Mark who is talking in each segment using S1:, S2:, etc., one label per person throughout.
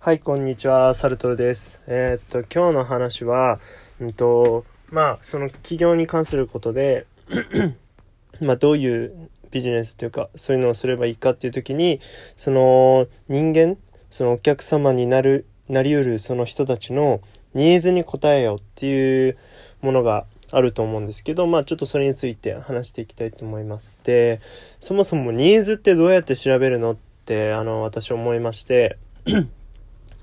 S1: はい、こんにちは、サルトルです。えー、っと、今日の話は、うんと、まあ、その企業に関することで まあ、どういうビジネスというか、そういうのをすればいいかっていう時に、その人間、そのお客様になる、なりうるその人たちのニーズに応えようっていうものがあると思うんですけど、まあちょっとそれについて話していきたいと思います。で、そもそもニーズってどうやって調べるのって、あの、私思いまして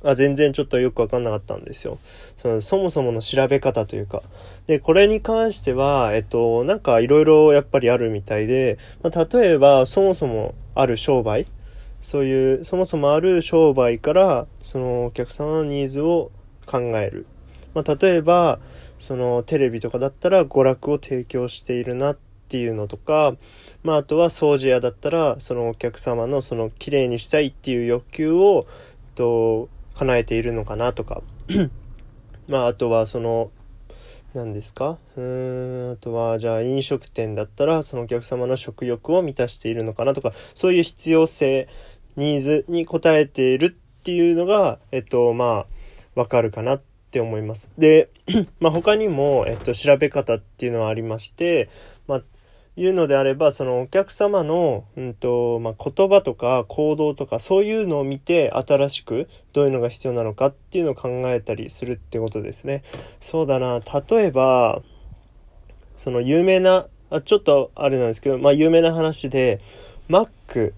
S1: あ全然ちょっとよくわかんなかったんですよ。その、そもそもの調べ方というか。で、これに関しては、えっと、なんかいろいろやっぱりあるみたいで、まあ、例えば、そもそもある商売、そういう、そもそもある商売から、そのお客様のニーズを考える。まあ、例えば、そのテレビとかだったら娯楽を提供しているなっていうのとか、まあ、あとは掃除屋だったら、そのお客様のその綺麗にしたいっていう欲求を、と、叶えているのかなとか まああとはその何ですか？うーんあとはじゃあ飲食店だったらそのお客様の食欲を満たしているのかなとかそういう必要性ニーズに応えているっていうのがえっとまあわかるかなって思います。で、まあ他にも、えっと、調べ方っていうのはありまして、まあいうのであれば、そのお客様の、うんと、まあ、言葉とか行動とかそういうのを見て新しくどういうのが必要なのかっていうのを考えたりするってことですね。そうだな、例えば、その有名な、あちょっとあれなんですけど、まあ、有名な話で、マック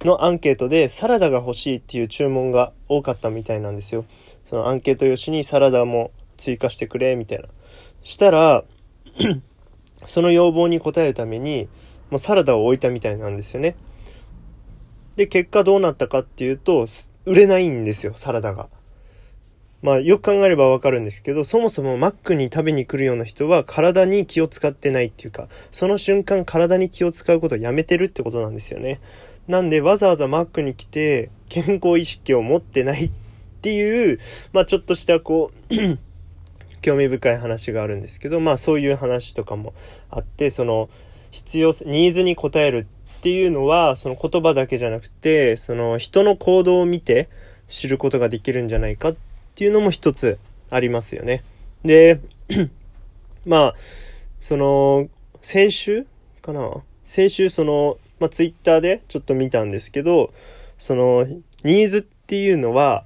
S1: のアンケートでサラダが欲しいっていう注文が多かったみたいなんですよ。そのアンケート用紙にサラダも追加してくれ、みたいな。したらその要望に応えるために、もうサラダを置いたみたいなんですよね。で、結果どうなったかっていうと、売れないんですよ、サラダが。まあ、よく考えればわかるんですけど、そもそもマックに食べに来るような人は体に気を使ってないっていうか、その瞬間体に気を使うことをやめてるってことなんですよね。なんでわざわざマックに来て健康意識を持ってないっていう、まあちょっとしたこう興味深い話があるんですけど、まあそういう話とかもあって、その必要、ニーズに応えるっていうのは、その言葉だけじゃなくて、その人の行動を見て知ることができるんじゃないかっていうのも一つありますよね。で、まあ、その、先週かな？先週その、まあツイッターでちょっと見たんですけど、その、ニーズっていうのは、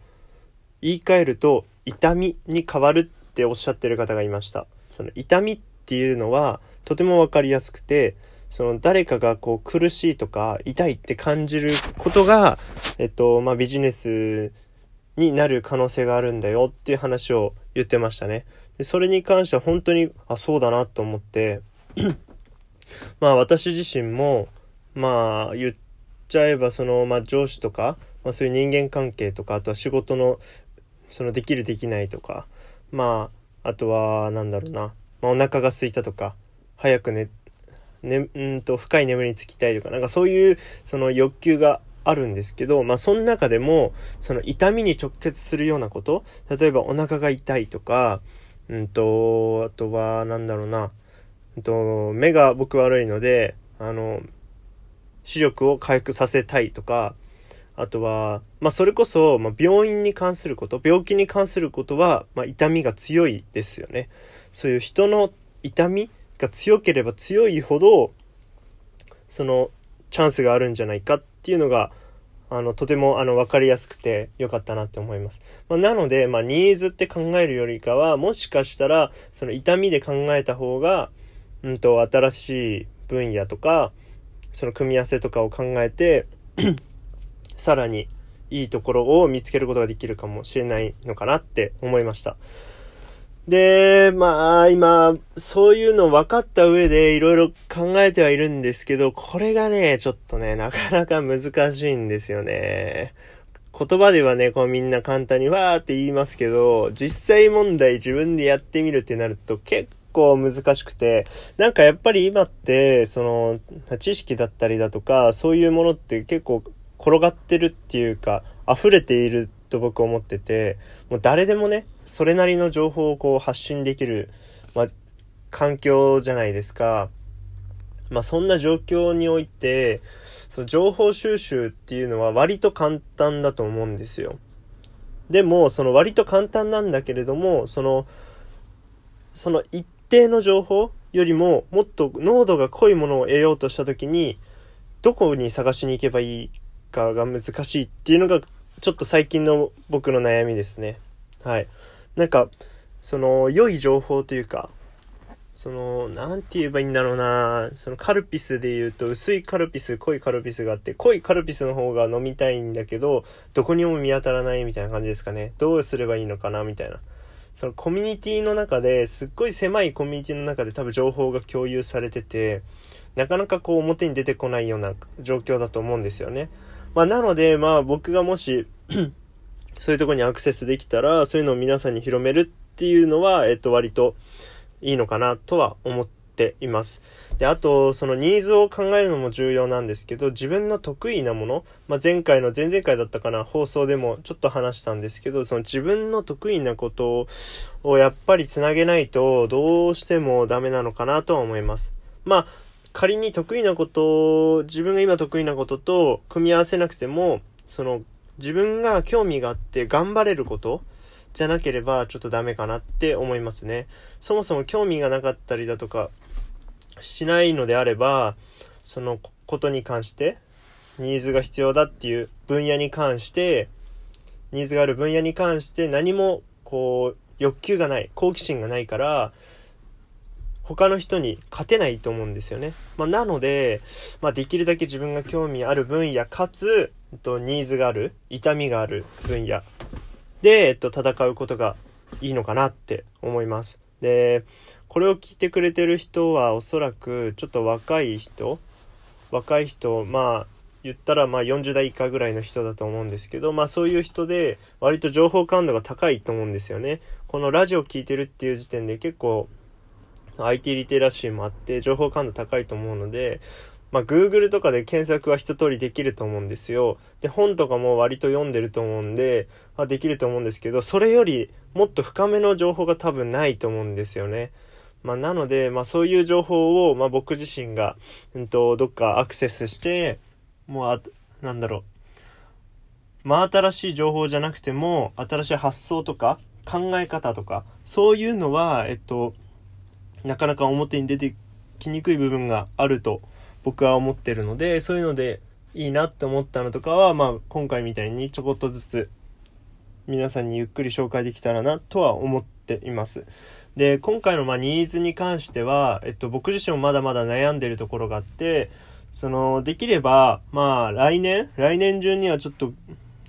S1: 言い換えると痛みに変わるっておっしゃってる方がいました。その痛みっていうのはとても分かりやすくて、その誰かがこう苦しいとか痛いって感じることが、えっと、まあ、ビジネスになる可能性があるんだよっていう話を言ってましたね。でそれに関しては本当に、あ、そうだなと思って、まあ私自身も、まあ言っちゃえばその、まあ上司とか、まあそういう人間関係とか、あとは仕事の、そのできるできないとか、まあ、あとは、なんだろうな、まあ、お腹が空いたとか、早く寝、ね、うんと、深い眠りにつきたいとか、なんかそういう、その欲求があるんですけど、まあ、その中でも、その痛みに直結するようなこと、例えばお腹が痛いとか、うんと、あとは、なんだろうな、うんと、目が僕悪いので、あの、視力を回復させたいとか、あとは、まあ、それこそ、まあ、病院に関すること、病気に関することは、まあ、痛みが強いですよね。そういう人の痛みが強ければ強いほど、その、チャンスがあるんじゃないかっていうのが、あの、とても、あの、わかりやすくて良かったなって思います。まあ、なので、まあ、ニーズって考えるよりかは、もしかしたら、その痛みで考えた方が、うんと、新しい分野とか、その組み合わせとかを考えてさらにいいところを見つけることができるかもしれないのかなって思いました。で、まあ、今、そういうの分かった上でいろいろ考えてはいるんですけど、これがね、ちょっとね、なかなか難しいんですよね。言葉ではね、こうみんな簡単にわーって言いますけど、実際問題自分でやってみるってなると結構難しくて、なんかやっぱり今って、その、知識だったりだとか、そういうものって結構転がってるっていうか、溢れていると僕思ってて、もう誰でもね、それなりの情報をこう発信できる、まあ、環境じゃないですか。まあそんな状況において、その情報収集っていうのは割と簡単だと思うんですよ。でも、その割と簡単なんだけれども、その、その一定の情報よりももっと濃度が濃いものを得ようとした時に、どこに探しに行けばいいかが難しいっていうのが、ちょっと最近の僕の悩みですね。はい。なんか、その、良い情報というか、その、なんて言えばいいんだろうなそのカルピスで言うと、薄いカルピス、濃いカルピスがあって、濃いカルピスの方が飲みたいんだけど、どこにも見当たらないみたいな感じですかね。どうすればいいのかなみたいな。そのコミュニティの中で、すっごい狭いコミュニティの中で多分情報が共有されてて、なかなかこう表に出てこないような状況だと思うんですよね。まあなので、まあ僕がもし そういうとこにアクセスできたら、そういうのを皆さんに広めるっていうのは、えっと割と、いいのかなとは思っています。で、あと、そのニーズを考えるのも重要なんですけど、自分の得意なもの、まあ、前回の前々回だったかな、放送でもちょっと話したんですけど、その自分の得意なことをやっぱりつなげないと、どうしてもダメなのかなとは思います。まあ、仮に得意なこと、自分が今得意なことと組み合わせなくても、その自分が興味があって頑張れることじゃなければちょっとダメかなって思いますね。そもそも興味がなかったりだとかしないのであれば、そのことに関して、ニーズが必要だっていう分野に関して、ニーズがある分野に関して何もこう欲求がない、好奇心がないから、他の人に勝てないと思うんですよね。まあ、なので、まあ、できるだけ自分が興味ある分野かつ、えっとニーズがある、痛みがある分野で、えっと、戦うことがいいのかなって思います。で、これを聞いてくれてる人はおそらくちょっと若い人、若い人、まあ、言ったらまあ40代以下ぐらいの人だと思うんですけど、まあそういう人で割と情報感度が高いと思うんですよね。このラジオ聴いてるっていう時点で結構 IT リテラシーもあって情報感度高いと思うので、まあ、Google とかで検索は一通りできると思うんですよ。で、本とかも割と読んでると思うんで、あ、できると思うんですけど、それよりもっと深めの情報が多分ないと思うんですよね。まあ、なので、まあ、そういう情報を、まあ、僕自身が、うんと、どっかアクセスして、もう、あ、なんだろう。まあ、新しい情報じゃなくても、新しい発想とか、考え方とか、そういうのは、えっと、なかなか表に出てきにくい部分があると僕は思ってるので、そういうのでいいなって思ったのとかは、まあ今回みたいにちょこっとずつ皆さんにゆっくり紹介できたらなとは思っています。で、今回のまニーズに関しては、えっと僕自身もまだまだ悩んでるところがあって、その、できれば、まあ来年、来年中にはちょっと、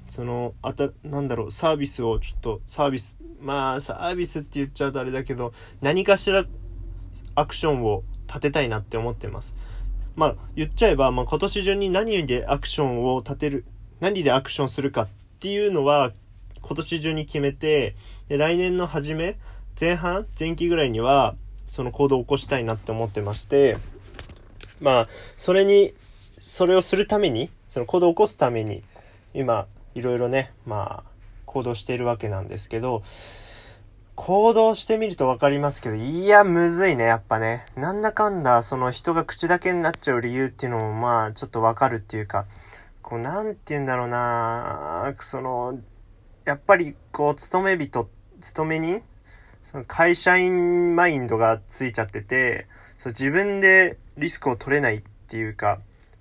S1: その、あた、なんだろう、サービスをちょっと、サービス、まあサービスって言っちゃうとあれだけど、何かしらアクションを立てたいなって思ってます。まあ、言っちゃえば、まあ、今年中に何でアクションを立てる、何でアクションするかっていうのは、今年中に決めて、来年の初め、前半、前期ぐらいには、その行動を起こしたいなって思ってまして、まあ、それに、それをするために、その行動を起こすために、今、いろいろね、まあ、行動しているわけなんですけど、行動してみると分かりますけど、いや、むずいね、やっぱね。なんだかんだ、その人が口だけになっちゃう理由っていうのも、まあ、ちょっと分かるっていうか、こう、なんて言うんだろうなその、やっぱり、こう、勤め人、勤めに、その会社員マインドがついちゃってて、そう自分でリスクを取れないっていうか、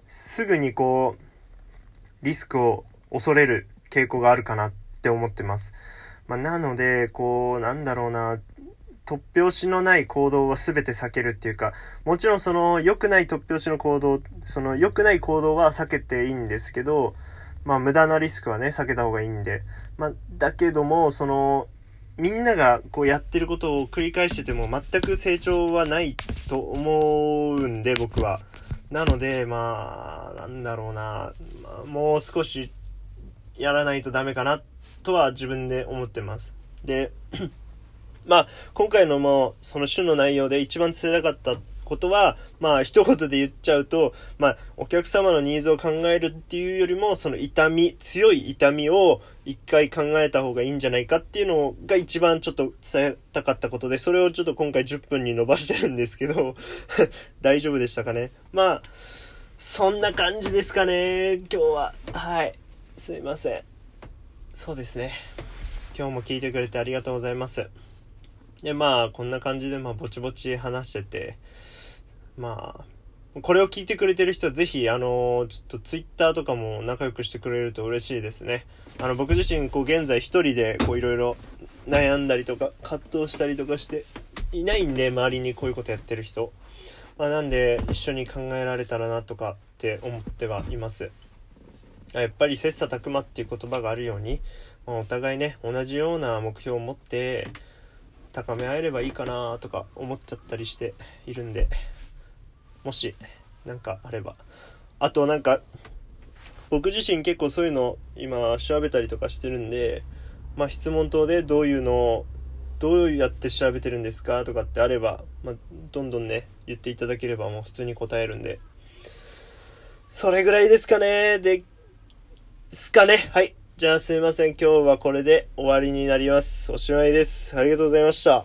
S1: すぐにこう、リスクを恐れる傾向があるかなって思ってます。まあ、なので、こう、なんだろうな、突拍子のない行動は全て避けるっていうか、もちろんその良くない突拍子の行動、その良くない行動は避けていいんですけど、まあ無駄なリスクはね、避けた方がいいんで。まあ、だけども、その、みんながこうやってることを繰り返してても全く成長はないと思うんで、僕は。なので、まあ、なんだろうな、まあ、もう少しやらないとダメかなとは自分で思ってます。で、まあ、今回のもう、その種の内容で一番伝えたかったことは、まあ、一言で言っちゃうと、まあ、お客様のニーズを考えるっていうよりも、その痛み、強い痛みを一回考えた方がいいんじゃないかっていうのが一番ちょっと伝えたかったことで、それをちょっと今回10分に伸ばしてるんですけど 大丈夫でしたかね？まあ、そんな感じですかね、今日は。はい。すいません。そうですね。今日も聞いてくれてありがとうございます。で、まあ、こんな感じで、まあ、ぼちぼち話してて、まあ、これを聞いてくれてる人はぜひ、あの、ちょっとツイッターとかも仲良くしてくれると嬉しいですね。あの、僕自身、こう、現在一人で、こう、いろいろ悩んだりとか、葛藤したりとかしていないんで、周りにこういうことやってる人。まあ、なんで、一緒に考えられたらなとかって思ってはいます。やっぱり切磋琢磨っていう言葉があるように、まあ、お互いね、同じような目標を持って、高め合えればいいかなとか思っちゃったりしているんでもし何かあれば。あとなんか僕自身結構そういうの今調べたりとかしてるんでまあ質問等でどういうのをどうやって調べてるんですかとかってあれば、まあ、どんどんね言っていただければもう普通に答えるんで。それぐらいですかね。ですかねはいじゃあすいません。今日はこれで終わりになります。おしまいです。ありがとうございました。